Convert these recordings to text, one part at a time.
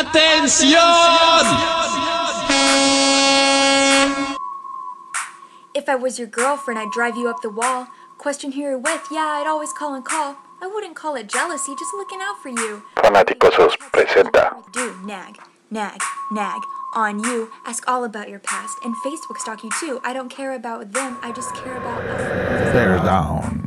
¡Atención! If I was your girlfriend, I'd drive you up the wall. Question who you're with, yeah, I'd always call and call. I wouldn't call it jealousy, just looking out for you. Fanáticosos presenta Do nag, nag, nag on you. Ask all about your past and Facebook stalk you too. I don't care about them, I just care about us. Bear down.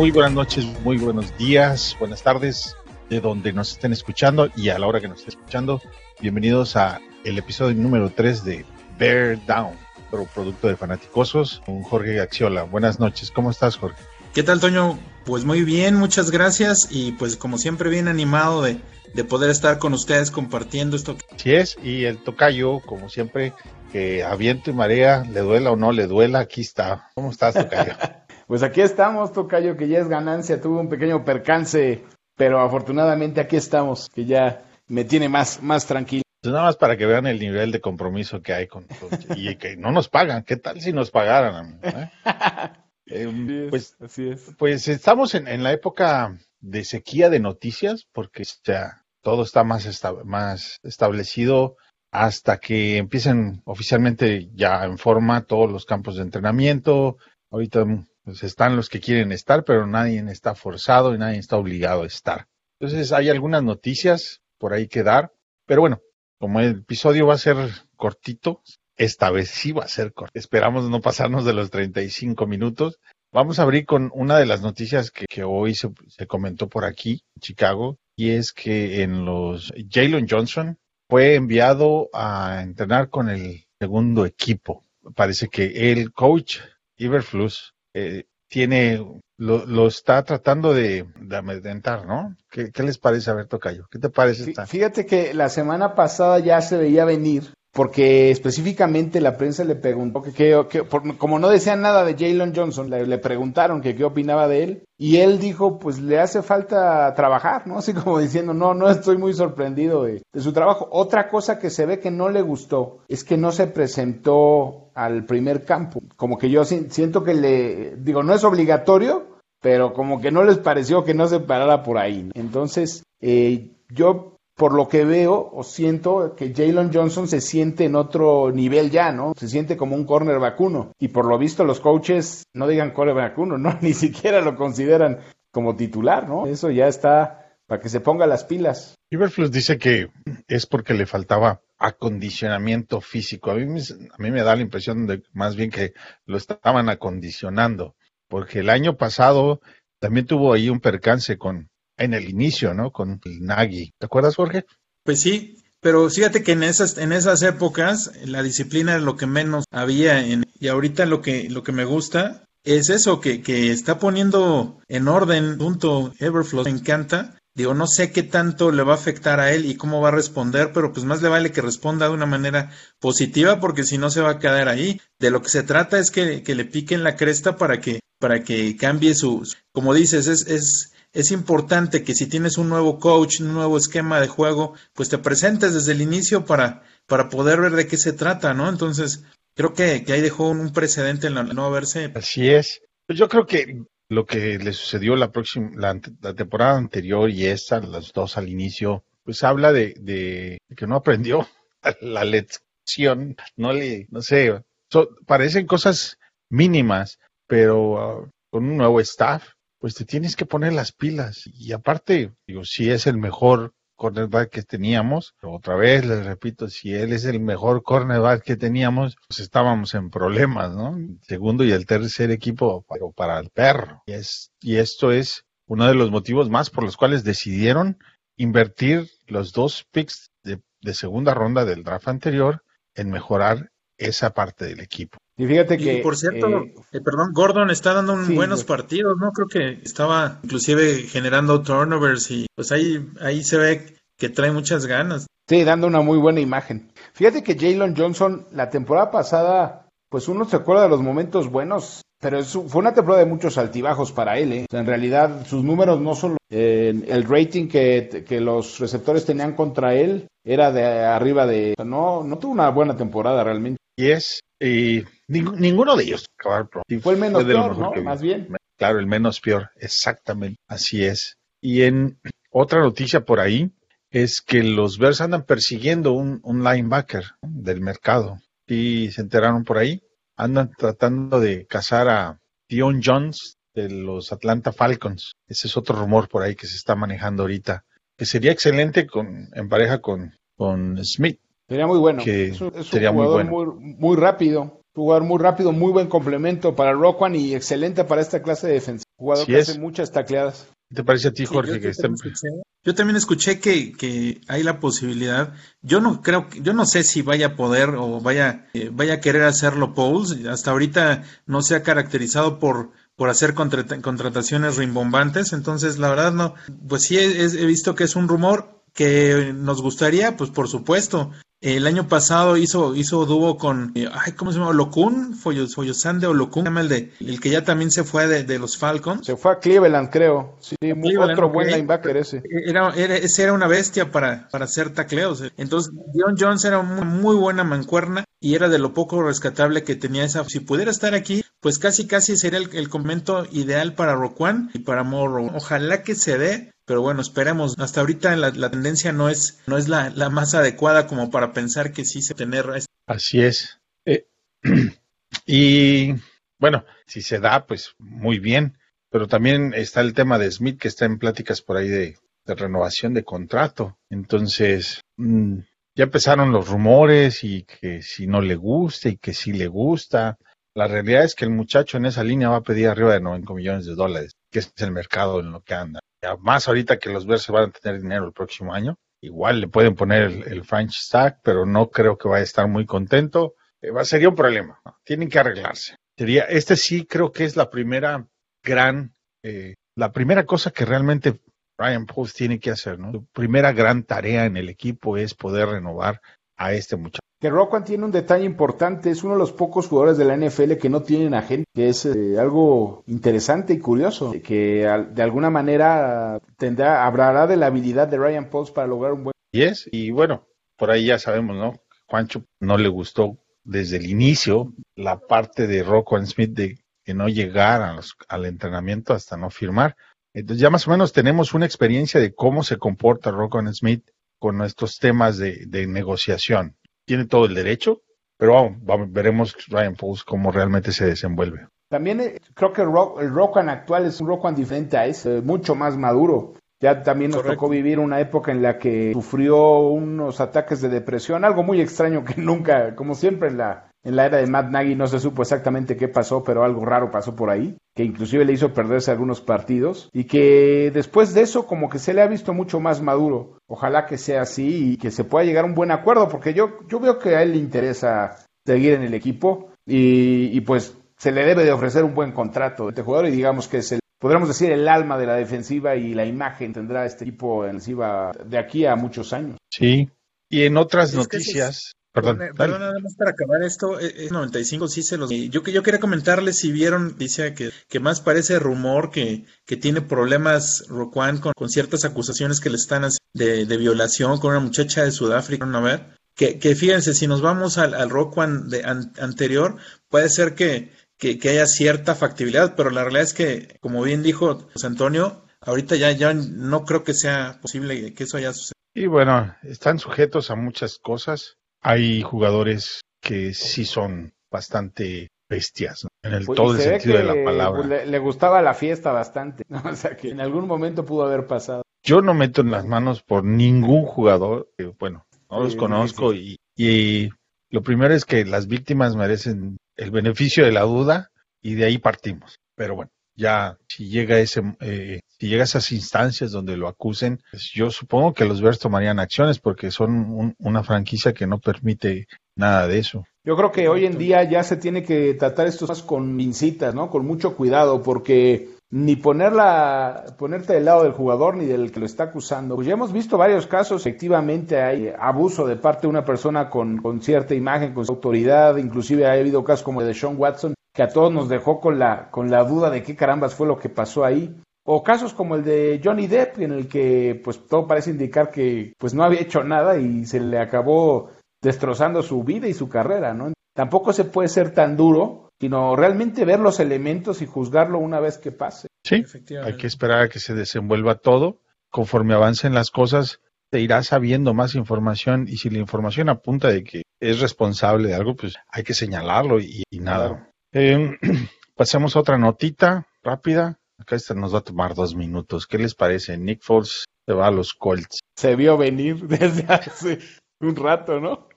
Muy buenas noches, muy buenos días, buenas tardes, de donde nos estén escuchando y a la hora que nos estén escuchando. Bienvenidos a el episodio número 3 de Bear Down, pro- producto de Fanaticosos, con Jorge Gaxiola. Buenas noches, ¿cómo estás, Jorge? ¿Qué tal, Toño? Pues muy bien, muchas gracias y pues como siempre bien animado de, de poder estar con ustedes compartiendo esto. Así es, y el tocayo, como siempre, que a viento y marea, le duela o no le duela, aquí está. ¿Cómo estás, tocayo? Pues aquí estamos, Tocayo, que ya es ganancia, tuve un pequeño percance, pero afortunadamente aquí estamos, que ya me tiene más, más tranquilo. Pues nada más para que vean el nivel de compromiso que hay con, con- y que no nos pagan. ¿Qué tal si nos pagaran? amigo, eh? Eh, pues así es. Pues estamos en, en la época de sequía de noticias, porque ya todo está más, esta- más establecido hasta que empiecen oficialmente ya en forma todos los campos de entrenamiento. Ahorita pues, están los que quieren estar, pero nadie está forzado y nadie está obligado a estar. Entonces hay algunas noticias por ahí que dar, pero bueno, como el episodio va a ser cortito, esta vez sí va a ser corto. Esperamos no pasarnos de los 35 minutos. Vamos a abrir con una de las noticias que, hoy se, se comentó por aquí, en Chicago, y es que en los Jalen Johnson fue enviado a entrenar con el segundo equipo. Parece que el coach Iberflus eh, tiene lo, lo está tratando de, de amedrentar, ¿no? ¿Qué, qué les parece, a ver, Tocayo? ¿Qué te parece esta? Fíjate que la semana pasada ya se veía venir, porque específicamente la prensa le preguntó que, como no decían nada de Jalen Johnson, le, preguntaron que qué opinaba de él, y él dijo, pues le hace falta trabajar, ¿no? Así como diciendo, no, no estoy muy sorprendido de, su trabajo. Otra cosa que se ve que no le gustó es que no se presentó al primer campo. Como que yo si- siento que le, digo, no es obligatorio, pero como que no les pareció que no se parara por ahí. Entonces, eh, yo por lo que veo o siento que Jalen Johnson se siente en otro nivel ya, ¿no? Se siente como un corner vacuno. Y por lo visto los coaches no digan corner vacuno, ¿no? Ni siquiera lo consideran como titular, ¿no? Eso ya está para que se ponga las pilas. Iberflus dice que es porque le faltaba acondicionamiento físico. A mí, a mí me da la impresión de más bien que lo estaban acondicionando, porque el año pasado también tuvo ahí un percance con en el inicio, ¿no? Con el Nagy. ¿Te acuerdas, Jorge? Pues sí, pero fíjate que en esas, en esas épocas la disciplina era lo que menos había en, y ahorita lo que, lo que me gusta es eso, que, que está poniendo en orden punto Everflow, me encanta. Digo, no sé qué tanto le va a afectar a él y cómo va a responder, pero pues más le vale que responda de una manera positiva porque si no se va a quedar ahí. De lo que se trata es que, que le piquen la cresta para que, para que cambie su, como dices, es, es, es importante que si tienes un nuevo coach, un nuevo esquema de juego, pues te presentes desde el inicio para, para poder ver de qué se trata, ¿no? Entonces, creo que, que ahí dejó un, precedente en la, no haberse Así es. Pues yo creo que lo que le sucedió la próxima, la, la temporada anterior y esta, las dos al inicio, pues habla de, de que no aprendió la lección, no le, no sé, so- parecen cosas mínimas, pero ah, con un nuevo staff, pues te tienes que poner las pilas. Y aparte, digo, si es el mejor cornerback que teníamos, otra vez les repito, si él es el mejor cornerback que teníamos, pues estábamos en problemas, ¿no? El segundo y el tercer equipo, para el perro. Y, es, y esto es uno de los motivos más por los cuales decidieron invertir los dos picks de segunda ronda del draft anterior en mejorar esa parte del equipo. Y fíjate que... Y por cierto, eh, eh, perdón, Gordon está dando un sí, buenos partidos, ¿no? Creo que estaba inclusive generando turnovers y pues ahí, ahí se ve que trae muchas ganas. Sí, dando una muy buena imagen. Fíjate que Jalen Johnson, la temporada pasada, pues uno se acuerda de los momentos buenos, pero es- fue una temporada de muchos altibajos para él. ¿eh? O sea, en realidad, sus números no son. eh, el rating que, que los receptores tenían contra él era de arriba de. o sea, no, no tuvo una buena temporada realmente. Y es, eh, ning- ninguno de ellos acabar pronto. Y fue el menos peor, ¿no? Más bien. Claro, el menos peor, exactamente, así es. Y en otra noticia por ahí es que los Bears andan persiguiendo un, un linebacker del mercado. Y se enteraron por ahí, andan tratando de cazar a Dion Jones de los Atlanta Falcons. Ese es otro rumor por ahí que se está manejando ahorita, que sería excelente con, en pareja con, con Smith. Sería muy bueno. Que es un, es un sería muy jugador bueno. muy, muy rápido. Jugador muy rápido, muy buen complemento para Roquan y excelente para esta clase de defensa. Jugador que es. hace muchas tacleadas. ¿Qué te parece a ti, Sí, Jorge, yo, que yo también escuché, yo también escuché que, que hay la posibilidad. Yo no creo, que- yo no sé si vaya a poder o vaya, eh, vaya a querer hacerlo Pauls. Hasta ahorita no se ha caracterizado por, por hacer contrata- contrataciones rimbombantes. Entonces, la verdad, no. Pues sí, he, he visto que es un rumor que nos gustaría, pues por supuesto. El año pasado hizo, hizo dúo con, eh, ay, ¿cómo se llama? Olokun, Foyo- Foyosande Olokun, el de, el que ya también se fue de, de los Falcons. Se fue a Cleveland, creo. Sí, muy- Cleveland, otro buen linebacker ese. Era, era, ese era una bestia para, para hacer tacleos. Entonces, Dion Jones era una muy buena mancuerna y era de lo poco rescatable que tenía esa. Si pudiera estar aquí, pues casi casi sería el, el convento ideal para Roquan y para Morrow. Ojalá que se dé, pero bueno, esperemos. Hasta ahorita la, tendencia no es, no es la, la más adecuada como para pensar que sí se tener. Así es. Eh, y bueno, si se da, pues muy bien. Pero también está el tema de Smith, que está en pláticas por ahí de, de renovación de contrato. Entonces, mm, ya empezaron los rumores y que si no le gusta y que si le gusta. La realidad es que el muchacho en esa línea va a pedir arriba de 90 millones de dólares, que es el mercado en lo que anda. Más ahorita que los Bears van a tener dinero el próximo año. Igual le pueden poner el, French Stack, pero no creo que vaya a estar muy contento. Eh, va- sería un problema. Tienen que arreglarse. Sería, este sí creo que es la primera gran, eh, la primera cosa que realmente Ryan Post tiene que hacer, ¿no? Su primera gran tarea en el equipo es poder renovar a este muchacho. Que Roquan tiene un detalle importante, es uno de los pocos jugadores de la NFL que no tienen agente, que es eh, algo interesante y curioso, que al- de alguna manera tendrá, hablará de la habilidad de Ryan Post para lograr un buen... Y es, y bueno, por ahí ya sabemos, ¿no? Juancho no le gustó desde el inicio la parte de Rocco Smith de que no llegar a al entrenamiento hasta no firmar. Entonces ya más o menos tenemos una experiencia de cómo se comporta Rocco Smith con nuestros temas de, de negociación. Tiene todo el derecho, pero vamos, vamos, veremos Ryan Post cómo realmente se desenvuelve. También eh, creo que el, Ro- el actual es un Roquan diferente a ese, eh, mucho más maduro. Ya también nos Correcto. tocó vivir una época en la que sufrió unos ataques de depresión, algo muy extraño que nunca, como siempre en la, en la era de Matt Nagy, no se supo exactamente qué pasó, pero algo raro pasó por ahí, que inclusive le hizo perderse algunos partidos, y que después de eso como que se le ha visto mucho más maduro. Ojalá que sea así y que se pueda llegar a un buen acuerdo, porque yo, yo veo que a él le interesa seguir en el equipo y, y pues se le debe de ofrecer un buen contrato a este jugador y digamos que es el, podríamos decir, el alma de la defensiva y la imagen tendrá este equipo en defensiva de aquí a muchos años. Sí. Y en otras es- noticias, perdón, Perdón, nada más para acabar esto, eh, eh, 95 sí se los... Yo, que- yo quería comentarles si vieron, dice que, que más parece rumor que, que tiene problemas Roquan con, con ciertas acusaciones que le están haciendo de, de violación con una muchacha de Sudáfrica, ¿no? A ver, que, que fíjense, si nos vamos al, al Roquan de an- anterior, puede ser que, que, que haya cierta factibilidad, pero la realidad es que, como bien dijo José Antonio, ahorita ya, ya no creo que sea posible que eso haya sucedido. Y bueno, están sujetos a muchas cosas. Hay jugadores que sí son bastante bestias, ¿no? en el, Pues, todo el sentido de la palabra. le, le gustaba la fiesta bastante, ¿no? o sea que en algún momento pudo haber pasado. Yo no meto en las manos por ningún jugador, que, bueno, no los sí, conozco y, y lo primero es que las víctimas merecen el beneficio de la duda y de ahí partimos. Pero bueno, ya si llega ese, eh, si llega a esas instancias donde lo acusen, pues yo supongo que los Bears tomarían acciones porque son un- una franquicia que no permite nada de eso. Yo creo que hoy en día ya se tiene que tratar estos temas con pincitas, ¿no? Con mucho cuidado, porque ni ponerla, ponerte del lado del jugador ni del que lo está acusando. Pues ya hemos visto varios casos, efectivamente hay abuso de parte de una persona con, con cierta imagen, con autoridad, inclusive ha habido casos como el de Sean Watson, que a todos nos dejó con la, con la duda de qué carambas fue lo que pasó ahí. O casos como el de Johnny Depp, en el que pues todo parece indicar que pues no había hecho nada y se le acabó destrozando su vida y su carrera, ¿no? tampoco se puede ser tan duro, sino realmente ver los elementos y juzgarlo una vez que pase. Sí, Efectivamente. hay que esperar a que se desenvuelva todo. Conforme avancen las cosas, te irás sabiendo más información y si la información apunta de que es responsable de algo, pues hay que señalarlo y, y nada. Eh, pasemos a otra notita rápida. Acá esta nos va a tomar dos minutos. ¿Qué les parece? Nick Foles se va a los Colts. Se vio venir desde hace un rato, ¿no?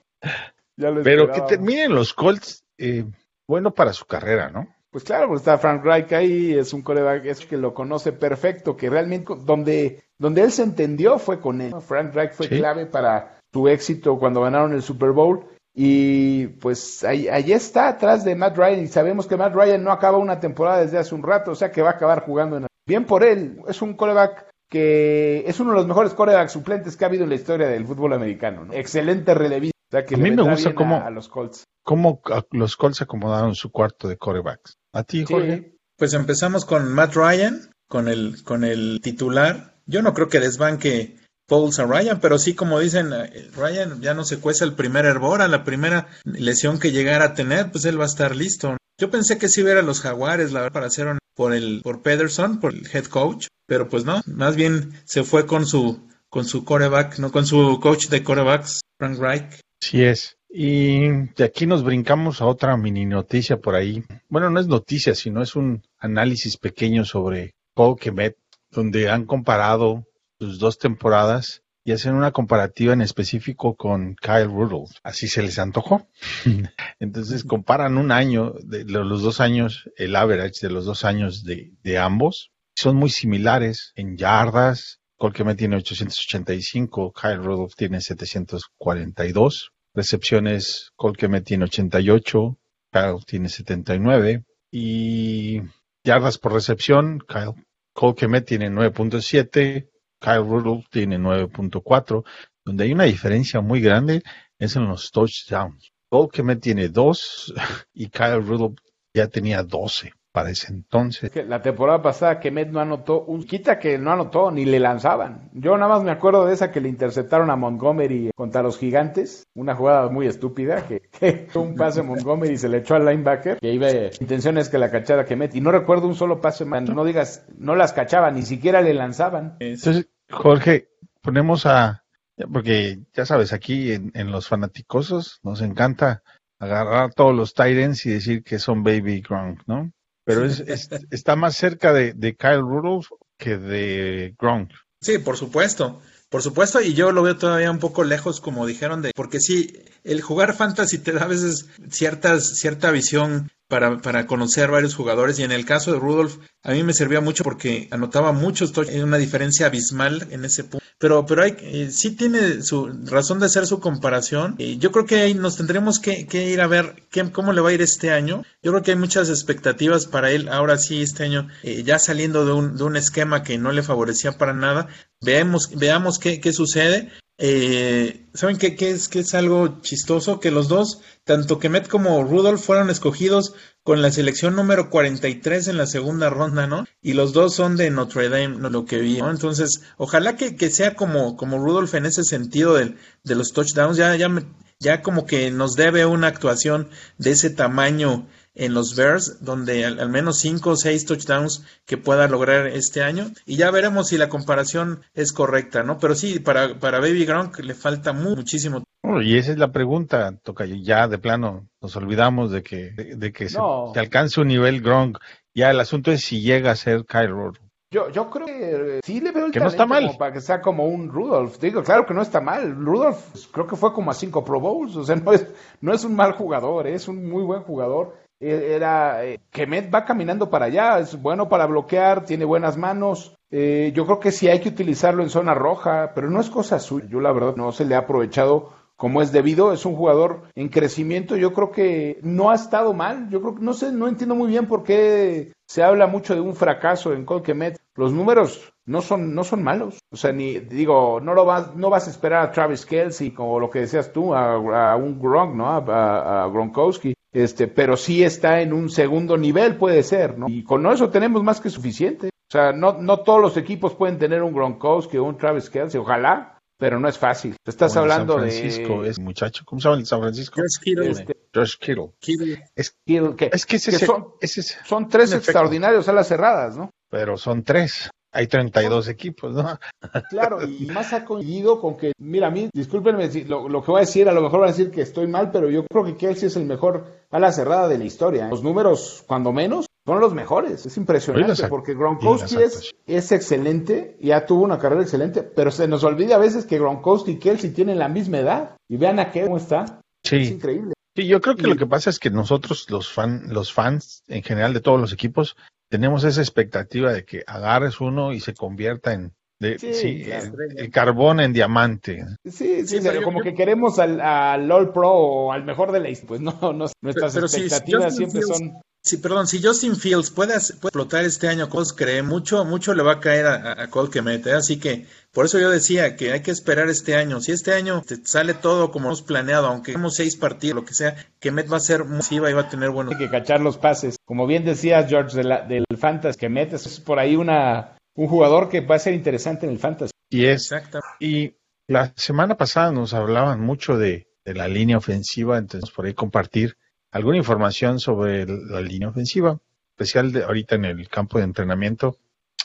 Ya lo Pero que terminen los Colts, eh, bueno para su carrera, ¿no? Pues claro, pues está Frank Reich ahí, es un coreback es que lo conoce perfecto, que realmente donde, donde él se entendió fue con él. Frank Reich fue Sí. clave para su éxito cuando ganaron el Super Bowl. Y pues ahí, ahí está atrás de Matt Ryan y sabemos que Matt Ryan no acaba una temporada desde hace un rato, o sea que va a acabar jugando en bien por él. Es un coreback que es uno de los mejores corebacks suplentes que ha habido en la historia del fútbol americano. ¿no? Excelente relevista. O sea que A mí me gusta cómo- a, a los Colts. ¿Cómo a- los Colts acomodaron su cuarto de corebacks? ¿A ti, Jorge? Sí. Pues empezamos con Matt Ryan, con el, con el titular. Yo no creo que desbanque Foles a Ryan, pero sí, como dicen, eh, Ryan ya no se cueza el primer hervor, a la primera lesión que llegara a tener, pues él va a estar listo. Yo pensé que sí hubiera los Jaguares, la verdad, para hacer por el, por Pederson, por el head coach, pero pues no, más bien se fue con su, con su coreback, no con su coach de corebacks, Frank Reich. Sí es. Y de aquí nos brincamos a otra mini noticia por ahí. Bueno, no es noticia, sino es un análisis pequeño sobre Paul Kemet, donde han comparado sus dos temporadas y hacen una comparativa en específico con Kyle Rudolph. Así se les antojó. Entonces comparan un año, de lo- los dos años, el average de los dos años de, de ambos. Son muy similares en yardas. Cole Kemet tiene 885, Kyle Rudolph tiene 742 recepciones, Cole Kemet tiene 88, Kyle tiene 79 y yardas por recepción, Kyle Cole Kemet tiene 9.7, Kyle Rudolph tiene 9.4, donde hay una diferencia muy grande es en los touchdowns. Cole Kemet tiene 2 y Kyle Rudolph ya tenía 12 para ese entonces. la temporada pasada Kemet no anotó un quita que no anotó ni le lanzaban. Yo nada más me acuerdo de esa que le interceptaron a Montgomery contra los gigantes, una jugada muy estúpida que, que un pase a Montgomery se le echó al linebacker que iba intención es que la cachara Kemet y no recuerdo un solo pase más. No digas no las cachaban ni siquiera le lanzaban. Entonces, Jorge, ponemos a, porque ya sabes, aquí en, en los fanaticosos nos encanta agarrar todos los Titans y decir que son Baby Gronk, ¿no? Pero es, es- está más cerca de, de Kyle Rudolph que de Gronk. Sí, por supuesto, por supuesto, y yo lo veo todavía un poco lejos, como dijeron, de, porque sí, el jugar fantasy te da a veces ciertas, cierta visión para, para conocer varios jugadores, y en el caso de Rudolph, a mí me servía mucho porque anotaba muchos touchdowns, una diferencia abismal en ese punto. Pero, pero hay, eh, sí tiene su razón de ser su comparación. y yo creo que ahí nos tendremos que, que ir a ver qué, cómo le va a ir este año. Yo creo que hay muchas expectativas para él ahora sí este año, eh, ya saliendo de un, de un esquema que no le favorecía para nada. Veamos, veamos qué, qué sucede. Eh, ¿Saben qué, es, qué es algo chistoso? Que los dos, tanto Kemet como Rudolph, fueron escogidos con la selección número 43 en la segunda ronda, ¿no? Y los dos son de Notre Dame, ¿no? lo que vi, ¿no? Entonces, ojalá que, que sea como, como Rudolph en ese sentido del, de los touchdowns, ya, ya, me- ya como que nos debe una actuación de ese tamaño en los Bears, donde al, al menos cinco o seis touchdowns que pueda lograr este año. Y ya veremos si la comparación es correcta, ¿no? Pero sí, para, para Baby Gronk le falta mu- muchísimo. Oh, y esa es la pregunta, toca ya de plano nos olvidamos de que, de, de que se, No. se alcance un nivel Gronk. Ya el asunto es si llega a ser Rudolph. Yo, yo creo que eh, sí le veo el Que no talento está mal. como para que sea como un Rudolph. Digo, claro que no está mal. Rudolph pues, creo que fue como a cinco Pro Bowls. O sea, no es, no es un mal jugador, es un muy buen jugador. Eh, Era eh, Kemet va caminando para allá, es bueno para bloquear, tiene buenas manos. Eh, yo creo que sí hay que utilizarlo en zona roja, pero no es cosa suya. Yo la verdad no se le ha aprovechado como es debido, es un jugador en crecimiento, yo creo que no ha estado mal, yo creo que no sé, no entiendo muy bien por qué se habla mucho de un fracaso en Colquemet. Los números no son no son malos, o sea, ni digo, no lo vas no vas a esperar a Travis Kelsey como lo que decías tú a, un Gronk, ¿no? A Gronkowski. Este, pero sí está en un segundo nivel, puede ser, ¿no? Y con eso tenemos más que suficiente. O sea, no, no todos los equipos pueden tener un Gronkowski o un Travis Kelsey, ojalá, pero no es fácil. Estás el hablando San Francisco, de es muchacho, ¿cómo se llama el San Francisco? Josh Kittle, este, Josh Kittle. Kittle. Es, Kittle, que, es que ese, que es- son, ese es- son tres extraordinarios alas cerradas, ¿no? pero son tres. Hay 32 equipos, ¿no? Claro, y más ha coincidido con que, mira, a mí, discúlpenme si lo, lo que voy a decir, a lo mejor van a decir que estoy mal, pero yo creo que Kelsey es el mejor ala cerrada de la historia. Los números, cuando menos, son los mejores. Es impresionante porque Gronkowski es, es excelente, ya tuvo una carrera excelente, pero se nos olvida a veces que Gronkowski y Kelsey tienen la misma edad. Y vean a qué cómo está. Es Sí. increíble. Sí, yo creo que Y- lo que pasa es que nosotros, los, fan, los fans en general de todos los equipos, tenemos esa expectativa de que agarres uno y se convierta en de- Sí, sí, claro. el, el carbón en diamante. Sí, sí, Sí, pero como yo- que queremos al, al All Pro o al mejor de la historia. Pues no, no nuestras pero expectativas siempre Fields- son Sí, perdón, si Justin Fields puede, explotar este año, Colts cree mucho, mucho le va a caer a, a, Colt Kemet, ¿eh? así que por eso yo decía que hay que esperar este año. Si este año te sale todo como hemos planeado, aunque hemos seis partidos, lo que sea, Kemet va a ser masiva y va a tener buenos. Hay que cachar los pases. Como bien decías, George, de la- del Fantasy que metes, es por ahí una, un jugador que va a ser interesante en el Fantasy. Y es Exacto. y la semana pasada nos hablaban mucho de, de la línea ofensiva, entonces por ahí compartir alguna información sobre la línea ofensiva, especial de ahorita en el campo de entrenamiento,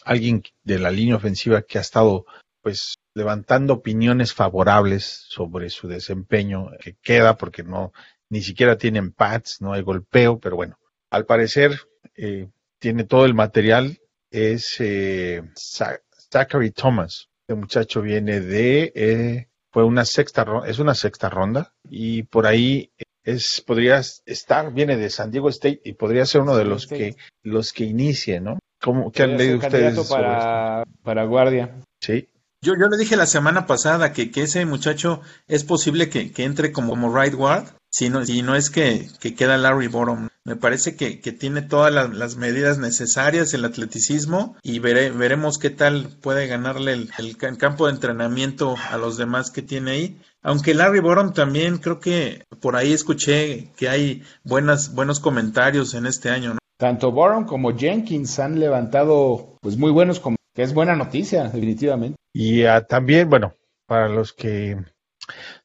alguien de la línea ofensiva que ha estado pues levantando opiniones favorables sobre su desempeño que queda porque no ni siquiera tienen pads, no hay golpeo, pero bueno, al parecer eh, tiene todo el material es eh, Za- Zachary Thomas. Este muchacho viene de eh, fue una sexta es una sexta ronda y por ahí es podría estar viene de San Diego State y podría ser uno de los que los que inicie, ¿no? ¿Cómo qué han leído ustedes sobre para, para guardia. Sí. Yo, yo le dije la semana pasada que, que ese muchacho es posible que, que entre como, como right guard, si no, si no es que, que queda Larry Borom. Me parece que, que tiene todas las, las medidas necesarias, el atleticismo, y veré, veremos qué tal puede ganarle el, el ca- campo de entrenamiento a los demás que tiene ahí. Aunque Larry Borom también creo que por ahí escuché que hay buenas, buenos comentarios en este año, ¿no? Tanto Boron como Jenkins han levantado pues muy buenos, com- que es buena noticia, definitivamente. Y ah, también, bueno, para los que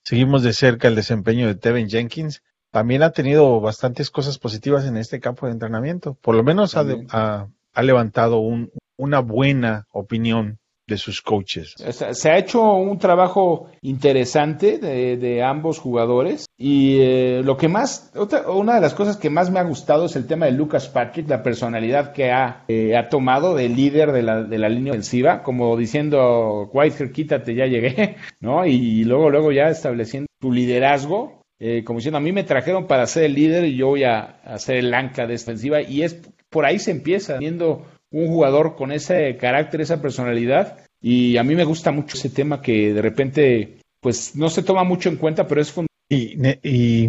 seguimos de cerca el desempeño de Tevin Jenkins, también ha tenido bastantes cosas positivas en este campo de entrenamiento. Por lo menos ha, de- También. ha- ha levantado un- una buena opinión de sus coaches. Se ha hecho un trabajo interesante de, de ambos jugadores y eh, lo que más, otra, una de las cosas que más me ha gustado es el tema de Lucas Patrick, la personalidad que ha, eh, ha tomado de líder de la, de la línea ofensiva, como diciendo, Whitehair, quítate, ya llegué, ¿no? Y luego, luego ya estableciendo tu liderazgo, eh, como diciendo, a mí me trajeron para ser el líder y yo voy a, a ser el ancla de y es por ahí se empieza, viendo un jugador con ese carácter, esa personalidad. Y a mí me gusta mucho ese tema que de repente, pues no se toma mucho en cuenta, pero es fundamental. Y, ne- y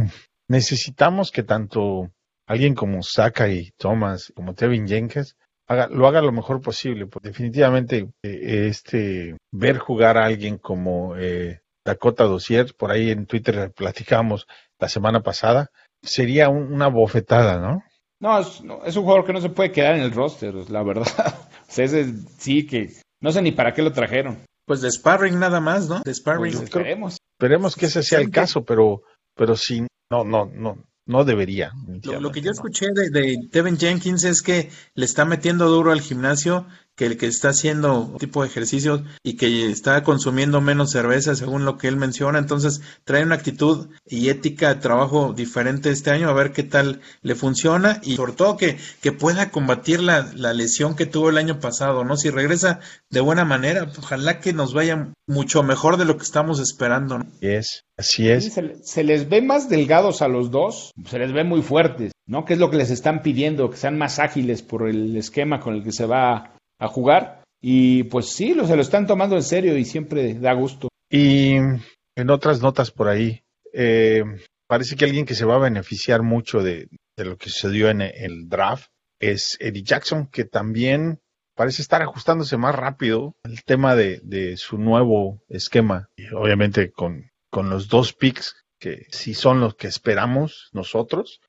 necesitamos que tanto alguien como Saka y Thomas, como Tevin Jenkins, haga, lo haga lo mejor posible. Porque definitivamente, eh, este, ver jugar a alguien como eh, Dakota Dossier, por ahí en Twitter platicamos la semana pasada, sería un- una bofetada, ¿no? No es, no, es un jugador que no se puede quedar en el roster, la verdad. o sea, ese sí que no sé ni para qué lo trajeron. Pues de sparring nada más, ¿no? De sparring. Pues esperemos. Esperemos que ese sea el caso, pero, pero sí, no, no, no, no debería. Lo, lo que yo escuché de, de Tevin Jenkins es que le está metiendo duro al gimnasio, que el que está haciendo un tipo de ejercicios y que está consumiendo menos cerveza según lo que él menciona, entonces trae una actitud y ética de trabajo diferente este año, a ver qué tal le funciona y sobre todo que, que pueda combatir la, la lesión que tuvo el año pasado, ¿no? Si regresa de buena manera, ojalá que nos vaya mucho mejor de lo que estamos esperando, ¿no? Así es, así Sí, es. se, se les ve más delgados a los dos, se les ve muy fuertes, ¿no? Que es lo que les están pidiendo, que sean más ágiles por el esquema con el que se va a, jugar. Y pues sí, lo, se lo están tomando en serio y siempre da gusto. Y en otras notas por ahí, eh, parece que alguien que se va a beneficiar mucho de, de lo que sucedió en el draft es Eddie Jackson, que también parece estar ajustándose más rápido al tema de, de su nuevo esquema. Obviamente con, con los dos picks que sí son los que esperamos nosotros,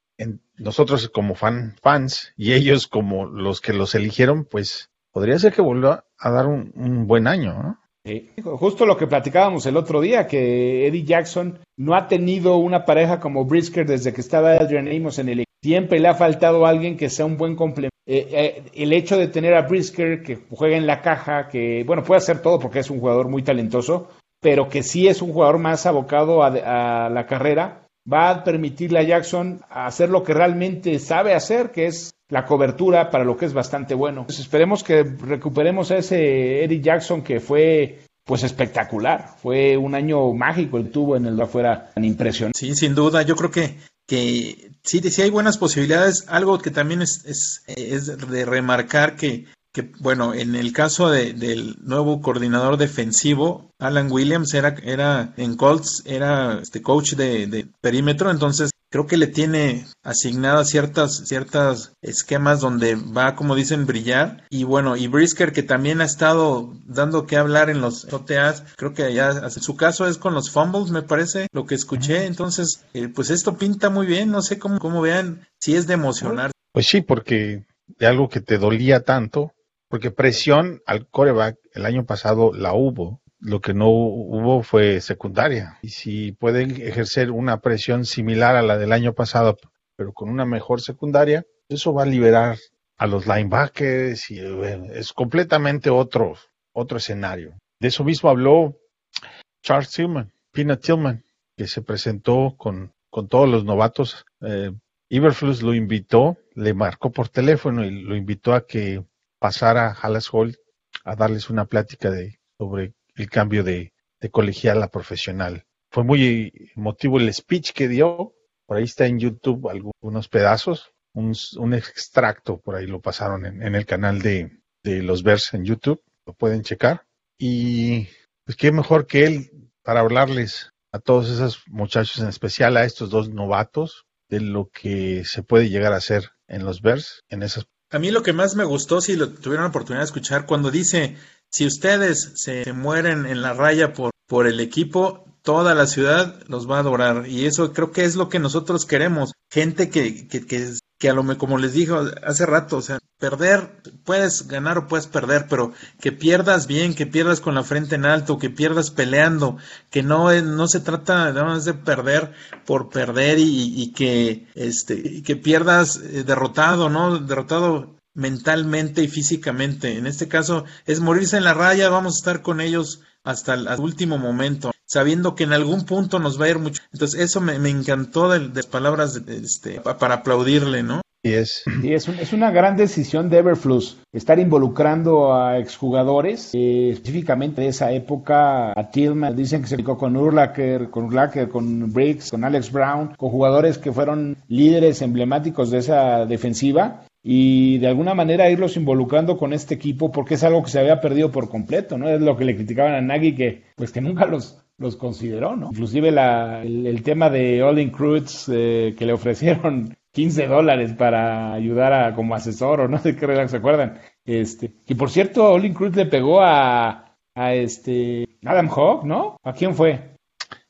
nosotros como fan, fans y ellos como los que los eligieron, pues podría ser que vuelva a dar un, buen año, ¿no? Sí. Justo lo que platicábamos el otro día, que Eddie Jackson no ha tenido una pareja como Brisker desde que estaba Adrian Amos en el equipo. Siempre le ha faltado alguien que sea un buen complemento. Eh, eh, el hecho de tener a Brisker que juega en la caja, que bueno, puede hacer todo porque es un jugador muy talentoso, pero que sí es un jugador más abocado a, a la carrera, va a permitirle a Jackson hacer lo que realmente sabe hacer, que es la cobertura para lo que es bastante bueno. Pues esperemos que recuperemos a ese Eddie Jackson que fue pues espectacular. Fue un año mágico el tuvo en el afuera tan impresionante. Sí, sin duda. Yo creo que, que sí, sí hay buenas posibilidades. Algo que también es, es, es de remarcar que que bueno, en el caso de, del nuevo coordinador defensivo, Alan Williams era, era en Colts, era este coach de, de perímetro, entonces creo que le tiene asignadas ciertas, ciertas esquemas donde va, como dicen, brillar. Y bueno, y Brisker, que también ha estado dando que hablar en los OTAs, creo que ya su caso es con los fumbles, me parece, lo que escuché. Entonces, eh, pues esto pinta muy bien, no sé cómo, cómo vean, si es de emocionar. Pues sí, porque de algo que te dolía tanto, porque presión al coreback el año pasado la hubo. Lo que no hubo fue secundaria. Y si pueden ejercer una presión similar a la del año pasado, pero con una mejor secundaria, eso va a liberar a los linebackers y es completamente otro, otro escenario. De eso mismo habló Charles Tillman, Pina Tillman, que se presentó con, con todos los novatos. Eh, lo invitó, le marcó por teléfono y lo invitó a que pasara a Hallas Hall a darles una plática de, sobre el cambio de, colegial a profesional. Fue muy emotivo el speech que dio. Por ahí está en YouTube algunos pedazos, un, extracto, por ahí lo pasaron en, el canal de, de, los Bears en YouTube, lo pueden checar. Y pues qué mejor que él para hablarles a todos esos muchachos, en especial a estos dos novatos, de lo que se puede llegar a hacer en los Bears, en esas a mí lo que más me gustó, si lo tuvieron oportunidad de escuchar, cuando dice, si ustedes se mueren en la raya por, por el equipo, toda la ciudad los va a adorar. Y eso creo que es lo que nosotros queremos. Gente que, que, que, que a lo me, como les dijo hace rato, o sea, perder, puedes ganar o puedes perder, pero que pierdas bien, que pierdas con la frente en alto, que pierdas peleando, que no, no se trata nada más de perder por perder y, y que, este, que pierdas eh, derrotado, ¿no? Derrotado mentalmente y físicamente. En este caso es morirse en la raya, vamos a estar con ellos hasta el último momento, sabiendo que en algún punto nos va a ir mucho. Entonces eso me, me encantó de, de palabras de, este, para aplaudirle, ¿no? Y es, sí, es, un, es, una gran decisión de Everflux estar involucrando a exjugadores, eh, específicamente de esa época. A Tillman dicen que se dedicó con Urlacher, con Urlacher, con Briggs, con Alex Brown, con jugadores que fueron líderes emblemáticos de esa defensiva y de alguna manera irlos involucrando con este equipo porque es algo que se había perdido por completo, ¿no? Es lo que le criticaban a Nagy que pues que nunca los los consideró, ¿no? Inclusive la, el, el tema de All In Cruz eh, que le ofrecieron 15 dólares para ayudar a como asesor o no sé qué se acuerdan. Este, y por cierto, Olin Cruz le pegó a, a este Adam Hawk, ¿no? ¿A quién fue?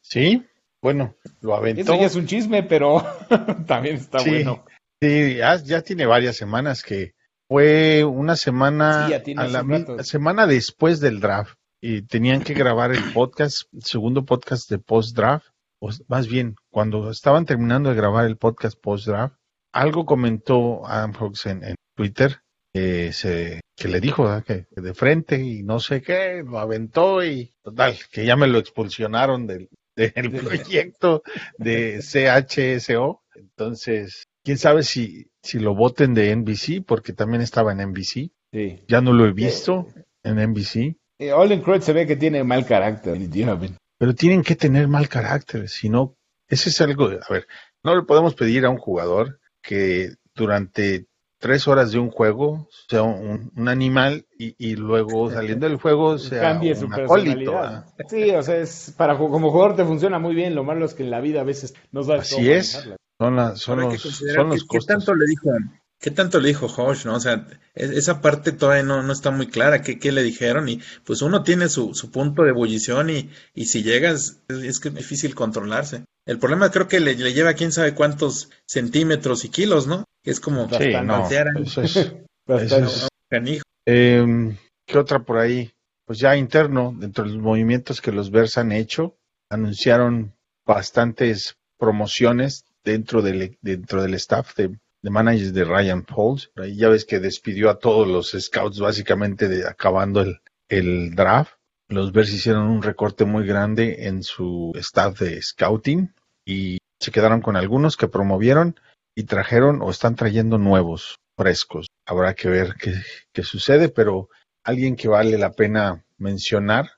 Sí, bueno, lo aventó. Eso ya es un chisme, pero también está sí, bueno. Sí, ya, ya, tiene varias semanas que fue una semana, sí, a la semana después del draft y tenían que grabar el podcast, el segundo podcast de post draft o más bien, cuando estaban terminando de grabar el podcast post-draft, algo comentó Adam Hawks en, en Twitter eh, se, que le dijo que de frente y no sé qué, lo aventó y total, que ya me lo expulsionaron del, del proyecto de CHSO. Entonces, quién sabe si, si lo voten de NBC, porque también estaba en NBC. Sí. Ya no lo he visto en NBC. Eh, Olin se ve que tiene mal carácter, definitivamente pero tienen que tener mal carácter, si no, ese es algo, a ver, no le podemos pedir a un jugador que durante tres horas de un juego sea un, un animal y, y, luego saliendo del juego sea Cambie un su acólito. personalidad. Sí, o sea, es, para como jugador te funciona muy bien, lo malo es que en la vida a veces no sabes Así es, son, la, son los, son los ¿qué, costos. ¿Qué tanto le dijo ¿Qué tanto le dijo Hodge, no? O sea, esa parte todavía no, no está muy clara, ¿qué, qué le dijeron? Y pues uno tiene su, su punto de ebullición y, y si llegas, es que es difícil controlarse. El problema creo que le, le lleva quién sabe cuántos centímetros y kilos, ¿no? Es como Sí, no, batear a- eso es, eso Bastante. es- canijo. eh, ¿Qué otra por ahí? pues ya interno, dentro de los movimientos que los Bears han hecho, anunciaron bastantes promociones dentro del, dentro del staff de, managers de Ryan Pauls. Ahí ya ves que despidió a todos los scouts básicamente de, acabando el, el draft. Los Bears hicieron un recorte muy grande en su staff de scouting y se quedaron con algunos que promovieron y trajeron o están trayendo nuevos, frescos. Habrá que ver qué, qué sucede, pero alguien que vale la pena mencionar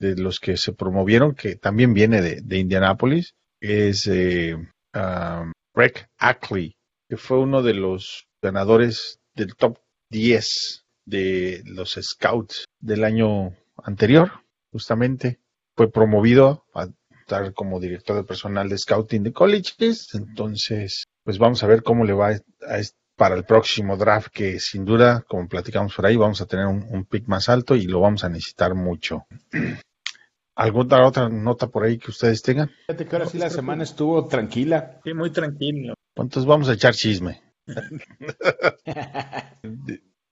de los que se promovieron, que también viene de, de Indianapolis, es eh, um, Ackley, que fue uno de los ganadores del top 10 de los Scouts del año anterior, justamente. Fue promovido a estar como director de personal de Scouting de colleges. Entonces, pues vamos a ver cómo le va a, para el próximo draft, que sin duda, como platicamos por ahí, vamos a tener un, un pick más alto y lo vamos a necesitar mucho. ¿Alguna otra nota por ahí que ustedes tengan? Fíjate que ahora sí la semana estuvo tranquila. Sí, muy tranquilo. ¿Cuántos vamos a echar chisme?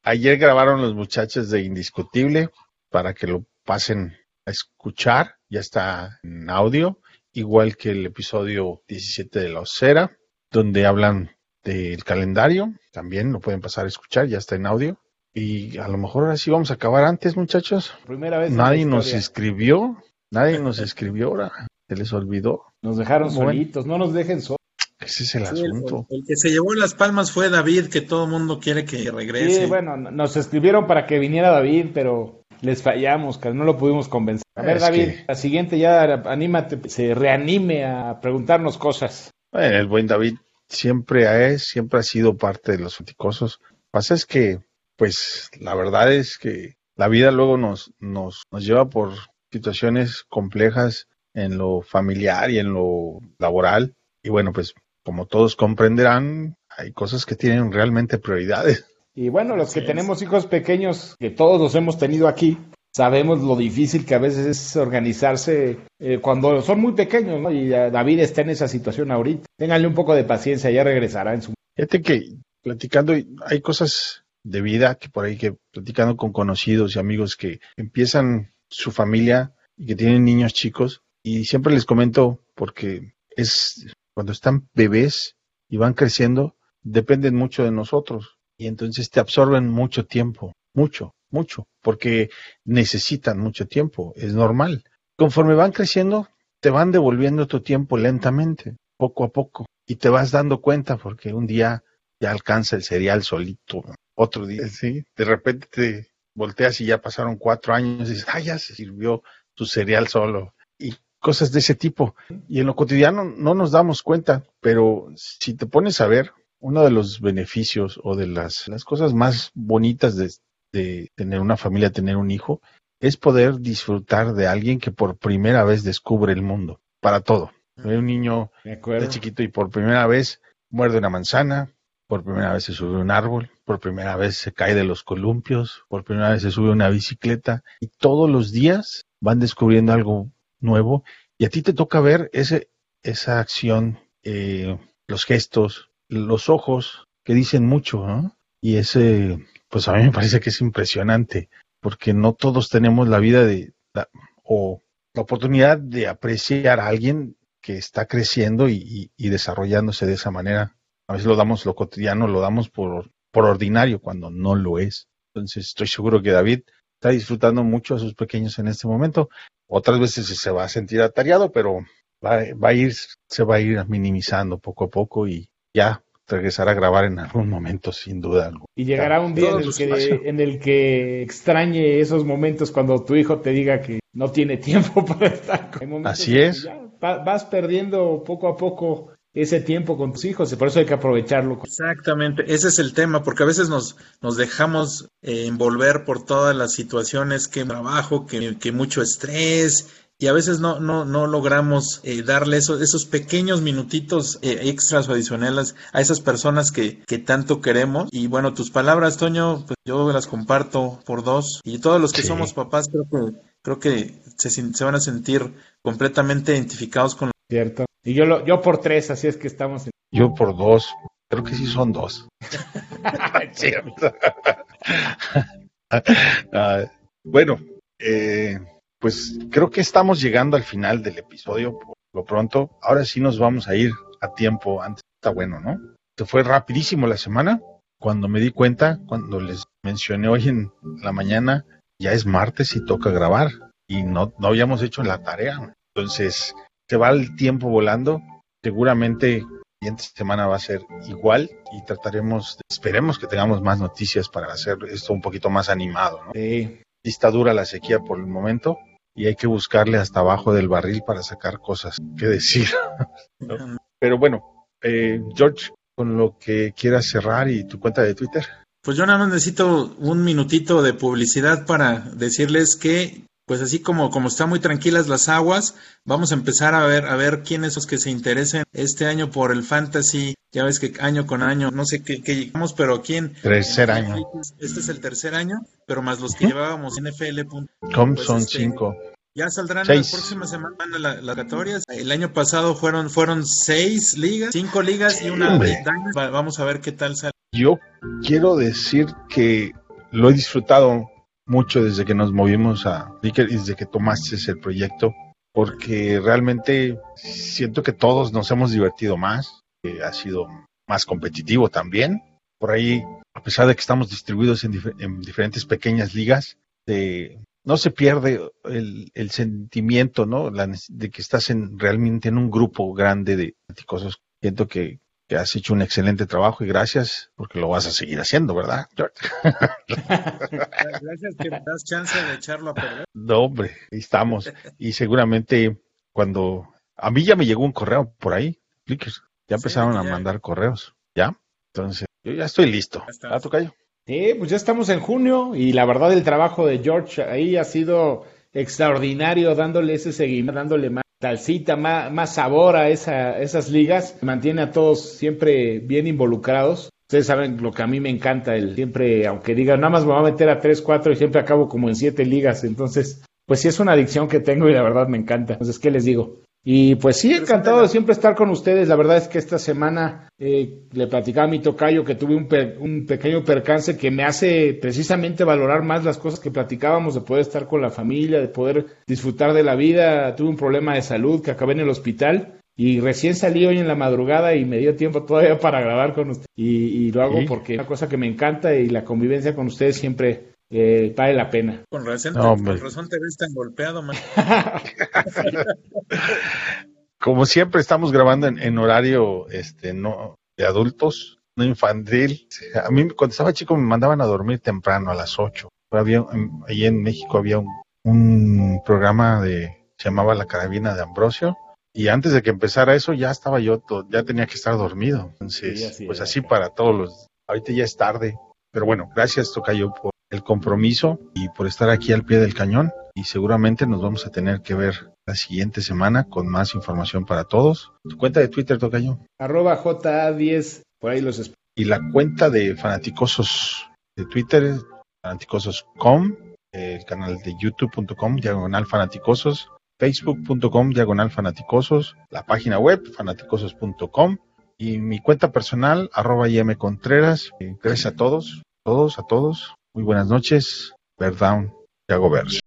Ayer grabaron los muchachos de Indiscutible para que lo pasen a escuchar. Ya está en audio, igual que el episodio 17 de La Osera, donde hablan del calendario. También lo pueden pasar a escuchar, ya está en audio. Y a lo mejor ahora sí vamos a acabar antes, muchachos. Primera vez. Nadie nos escribió, nadie nos escribió ahora. Se les olvidó. Nos dejaron Bueno. solitos, no nos dejen solos. Ese es el Sí, asunto. el que se llevó las palmas fue David, que todo el mundo quiere que regrese. Sí, bueno, nos escribieron para que viniera David, pero les fallamos, que no lo pudimos convencer. A ver, Es David, que- la siguiente ya anímate, se reanime a preguntarnos cosas. Bueno, el buen David siempre es, siempre ha sido parte de los fruticosos. Lo que pasa es que, pues, la verdad es que la vida luego nos, nos, nos lleva por situaciones complejas en lo familiar y en lo laboral. Y bueno, pues, como todos comprenderán, hay cosas que tienen realmente prioridades. Y bueno, los que tenemos hijos pequeños, que todos los hemos tenido aquí, sabemos lo difícil que a veces es organizarse eh, cuando son muy pequeños, ¿no? Y David está en esa situación ahorita. Ténganle un poco de paciencia, ya regresará en su... Fíjate que platicando, hay cosas de vida que por ahí que platicando con conocidos y amigos que empiezan su familia y que tienen niños chicos. Y siempre les comento porque es cuando están bebés y van creciendo dependen mucho de nosotros. Y entonces te absorben mucho tiempo, mucho, mucho, porque necesitan mucho tiempo, es normal. Conforme van creciendo, te van devolviendo tu tiempo lentamente, poco a poco, y te vas dando cuenta porque un día ya alcanza el cereal solito, otro día, sí, de repente te volteas y ya pasaron cuatro años y dices, ah, ya se sirvió tu cereal solo, y cosas de ese tipo. Y en lo cotidiano no nos damos cuenta, pero si te pones a ver, uno de los beneficios o de las, las cosas más bonitas de, de tener una familia, tener un hijo, es poder disfrutar de alguien que por primera vez descubre el mundo, para todo. Ve un niño De chiquito y por primera vez muerde una manzana, por primera vez se sube a un árbol, por primera vez se cae de los columpios, por primera vez se sube una bicicleta y todos los días van descubriendo algo nuevo y a ti te toca ver ese, esa acción, eh, los gestos, los ojos que dicen mucho, ¿no? Y ese, pues a mí me parece que es impresionante porque no todos tenemos la vida de, o la oportunidad de apreciar a alguien que está creciendo y desarrollándose de esa manera. A veces lo damos lo cotidiano, lo damos por, por ordinario cuando no lo es. Entonces estoy seguro que David está disfrutando mucho a sus pequeños en este momento. Otras veces se va a sentir atareado, pero va, va a ir, se va a ir minimizando poco a poco y ya regresar a grabar en algún momento, sin duda alguna. Y llegará un día en el, que, en el que extrañe esos momentos cuando tu hijo te diga que no tiene tiempo para estar con Así es. vas perdiendo poco a poco ese tiempo con tus hijos y por eso hay que aprovecharlo. Exactamente, ese es el tema, porque a veces nos, nos dejamos eh, envolver por todas las situaciones, que trabajo, que, que mucho estrés, y a veces no, no, no logramos eh, darle esos, esos pequeños minutitos eh, extras o adicionales a esas personas que, que tanto queremos. Y bueno, tus palabras, Toño, pues yo las comparto por dos, y todos los que Sí. somos papás creo que, creo que se, se van a sentir completamente identificados con ¿Cierto? Y yo, lo, yo por tres, así es que estamos en... Yo por dos, creo que sí son dos. Ah, bueno, eh, pues creo que estamos llegando al final del episodio por lo pronto. Ahora sí nos vamos a ir a tiempo. Antes está bueno, ¿no? Se fue rapidísimo la semana. Cuando me di cuenta, cuando les mencioné hoy en la mañana, ya es martes y toca grabar. Y no, no habíamos hecho la tarea. Entonces, se va el tiempo volando. Seguramente la siguiente semana va a ser igual y trataremos, esperemos que tengamos más noticias para hacer esto un poquito más animado, ¿no? Está dura la sequía por el momento y hay que buscarle hasta abajo del barril para sacar cosas que decir. ¿no? Pero bueno, eh, George, con lo que quieras cerrar y tu cuenta de Twitter. Pues yo nada más necesito un minutito de publicidad para decirles que, pues así como, como están muy tranquilas las aguas, vamos a empezar a ver, a ver quiénes los que se interesen este año por el fantasy. Ya ves que año con año, no sé qué, qué llegamos, pero aquí en Tercer año. Este es el tercer año, pero más los que llevábamos en NFL. Com Pues, son este, cinco. Ya saldrán Seis. la próxima semana las oratorias. El año pasado fueron, fueron seis ligas, cinco ligas y una Vamos a ver qué tal sale. Yo quiero decir que lo he disfrutado mucho desde que nos movimos a Licker y desde que tomaste el proyecto, porque realmente siento que todos nos hemos divertido más, que ha sido más competitivo también. Por ahí, a pesar de que estamos distribuidos en, dif- en diferentes pequeñas ligas, no se pierde el, sentimiento, ¿no? La de que estás en, realmente en un grupo grande de fanáticos. Siento que, que has hecho un excelente trabajo y gracias porque lo vas a seguir haciendo, ¿verdad? George? Gracias que me das chance de echarlo a perder. No, hombre, ahí estamos. Y seguramente cuando a mí ya me llegó un correo por ahí, Flickr, ya Sí, empezaron a mandar correos, ¿ya? Entonces, yo ya estoy listo. Ya está. ¿Ah, Tocayo? Sí, pues ya estamos en junio y la verdad el trabajo de George ahí ha sido extraordinario, dándole ese seguimiento, dándole más salsita, más, más sabor a esa, esas ligas. Mantiene a todos siempre bien involucrados. Ustedes saben lo que a mí me encanta, el siempre, aunque diga, nada más me voy a meter a tres, cuatro y siempre acabo como en siete ligas. Entonces, pues sí es una adicción que tengo y la verdad me encanta. Entonces, ¿qué les digo? Y pues sí, encantado de siempre estar con ustedes. La verdad es que esta semana eh, le platicaba a mi tocayo que tuve un, pe- un pequeño percance que me hace precisamente valorar más las cosas que platicábamos, de poder estar con la familia, de poder disfrutar de la vida. Tuve un problema de salud que acabé en el hospital y recién salí hoy en la madrugada y me dio tiempo todavía para grabar con ustedes. Y, y lo hago Sí. porque es una cosa que me encanta y la convivencia con ustedes siempre eh, vale la pena. Con razón, No, hombre. con razón te ves tan golpeado, man. Como siempre estamos grabando en, en horario este no de adultos, no infantil. A mí cuando estaba chico me mandaban a dormir temprano a las 8. Había en- ahí en México había un, un programa de se llamaba La Carabina de Ambrosio y antes de que empezara eso ya estaba yo to- ya tenía que estar dormido. Entonces, Sí, así pues era. así para todos los ahorita ya es tarde, pero bueno, gracias Tocayo por el compromiso y por estar aquí al pie del cañón y seguramente nos vamos a tener que ver la siguiente semana con más información para todos. Tu cuenta de Twitter, Tocayo, Arroba JA10, por ahí los y la cuenta de Fanaticosos de Twitter, fanaticosos.com, el canal de youtube.com, diagonal fanaticosos, facebook.com, diagonal fanaticosos, la página web, fanaticosos.com, y mi cuenta personal, arroba IM Contreras. Gracias a todos, todos, a todos. Muy buenas noches. Bear down, Yago Verso.